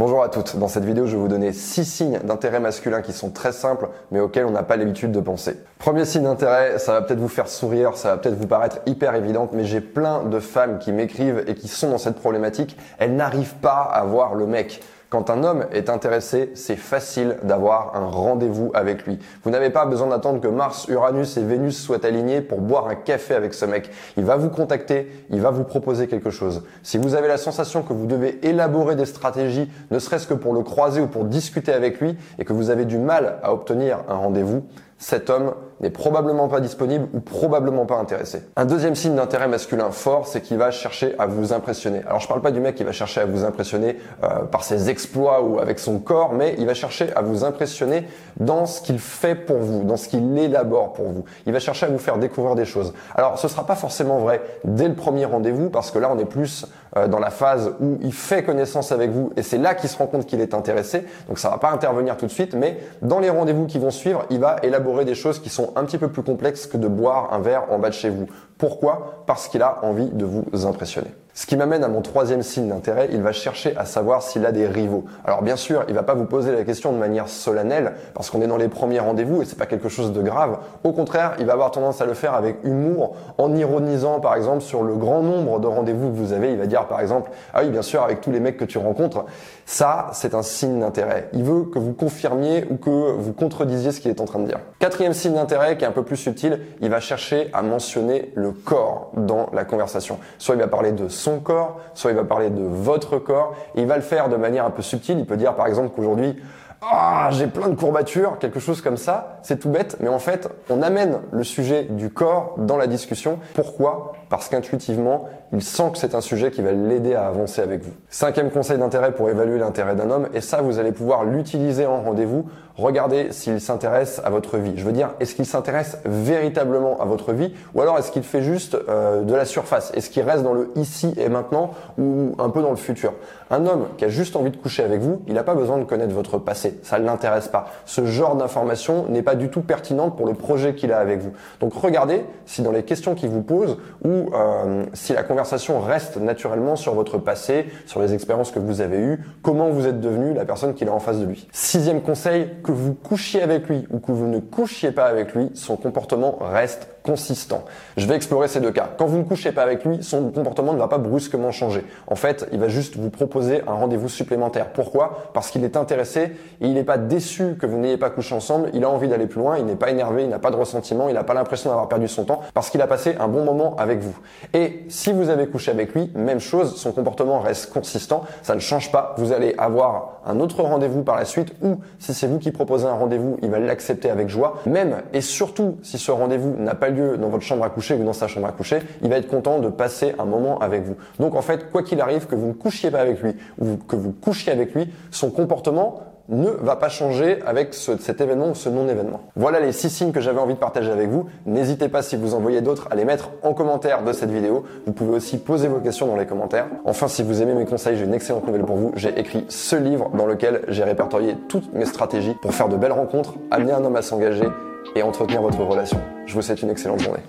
Bonjour à toutes, dans cette vidéo je vais vous donner 6 signes d'intérêt masculin qui sont très simples mais auxquels on n'a pas l'habitude de penser. Premier signe d'intérêt, ça va peut-être vous faire sourire, ça va peut-être vous paraître hyper évident mais j'ai plein de femmes qui m'écrivent et qui sont dans cette problématique, elles n'arrivent pas à voir le mec. Quand un homme est intéressé, c'est facile d'avoir un rendez-vous avec lui. Vous n'avez pas besoin d'attendre que Mars, Uranus et Vénus soient alignés pour boire un café avec ce mec. Il va vous contacter, il va vous proposer quelque chose. Si vous avez la sensation que vous devez élaborer des stratégies, ne serait-ce que pour le croiser ou pour discuter avec lui, et que vous avez du mal à obtenir un rendez-vous, cet homme n'est probablement pas disponible ou probablement pas intéressé. Un deuxième signe d'intérêt masculin fort, c'est qu'il va chercher à vous impressionner. Alors je parle pas du mec qui va chercher à vous impressionner euh, par ses exploits ou avec son corps, mais il va chercher à vous impressionner dans ce qu'il fait pour vous, dans ce qu'il élabore pour vous. Il va chercher à vous faire découvrir des choses. Alors ce sera pas forcément vrai dès le premier rendez-vous parce que là on est plus euh, dans la phase où il fait connaissance avec vous et c'est là qu'il se rend compte qu'il est intéressé. Donc ça va pas intervenir tout de suite, mais dans les rendez-vous qui vont suivre, il va élaborer des choses qui sont un petit peu plus complexes que de boire un verre en bas de chez vous. Pourquoi Parce qu'il a envie de vous impressionner. Ce qui m'amène à mon troisième signe d'intérêt, il va chercher à savoir s'il a des rivaux. Alors bien sûr, il va pas vous poser la question de manière solennelle parce qu'on est dans les premiers rendez-vous et c'est pas quelque chose de grave. Au contraire, il va avoir tendance à le faire avec humour, en ironisant par exemple sur le grand nombre de rendez-vous que vous avez. Il va dire par exemple, ah oui bien sûr, avec tous les mecs que tu rencontres, ça c'est un signe d'intérêt. Il veut que vous confirmiez ou que vous contredisiez ce qu'il est en train de dire. Quatrième signe d'intérêt qui est un peu plus subtil, il va chercher à mentionner le corps dans la conversation. Soit il va parler de son corps, soit il va parler de votre corps. Il va le faire de manière un peu subtile. Il peut dire par exemple qu'aujourd'hui, ah, j'ai plein de courbatures, quelque chose comme ça. C'est tout bête, mais en fait, on amène le sujet du corps dans la discussion. Pourquoi? Parce qu'intuitivement, il sent que c'est un sujet qui va l'aider à avancer avec vous. Cinquième conseil d'intérêt pour évaluer l'intérêt d'un homme, et ça, vous allez pouvoir l'utiliser en rendez-vous. Regardez s'il s'intéresse à votre vie. Je veux dire, est-ce qu'il s'intéresse véritablement à votre vie, ou alors est-ce qu'il fait juste euh, de la surface? Est-ce qu'il reste dans le ici et maintenant, ou un peu dans le futur? Un homme qui a juste envie de coucher avec vous, il n'a pas besoin de connaître votre passé ça ne l'intéresse pas. Ce genre d'information n'est pas du tout pertinente pour le projet qu'il a avec vous. Donc regardez si dans les questions qu'il vous pose euh, si la conversation reste naturellement sur votre passé, sur les expériences que vous avez eues, comment vous êtes devenu la personne qu'il a en face de lui? Sixième conseil, que vous couchiez avec lui ou que vous ne couchiez pas avec lui, son comportement reste consistant. Je vais explorer ces deux cas. Quand vous ne couchez pas avec lui, son comportement ne va pas brusquement changer. En fait, il va juste vous proposer un rendez-vous supplémentaire. Pourquoi? Parce qu'il est intéressé et il n'est pas déçu que vous n'ayez pas couché ensemble. Il a envie d'aller plus loin, il n'est pas énervé, il n'a pas de ressentiment, il n'a pas l'impression d'avoir perdu son temps parce qu'il a passé un bon moment avec vous. Et si vous avez couché avec lui, même chose, son comportement reste consistant, ça ne change pas. Vous allez avoir un autre rendez-vous par la suite ou si c'est vous qui proposez un rendez-vous, il va l'accepter avec joie. Même et surtout si ce rendez-vous n'a pas lieu dans votre chambre à coucher ou dans sa chambre à coucher, il va être content de passer un moment avec vous. Donc en fait, quoi qu'il arrive, que vous ne couchiez pas avec lui ou que vous couchiez avec lui, son comportement ne va pas changer avec cet événement ou ce non-événement. Voilà les six signes que j'avais envie de partager avec vous. N'hésitez pas si vous en voyez d'autres à les mettre en commentaire de cette vidéo. Vous pouvez aussi poser vos questions dans les commentaires. Enfin, si vous aimez mes conseils, j'ai une excellente nouvelle pour vous. J'ai écrit ce livre dans lequel j'ai répertorié toutes mes stratégies pour faire de belles rencontres, amener un homme à s'engager et entretenir votre relation. Je vous souhaite une excellente journée.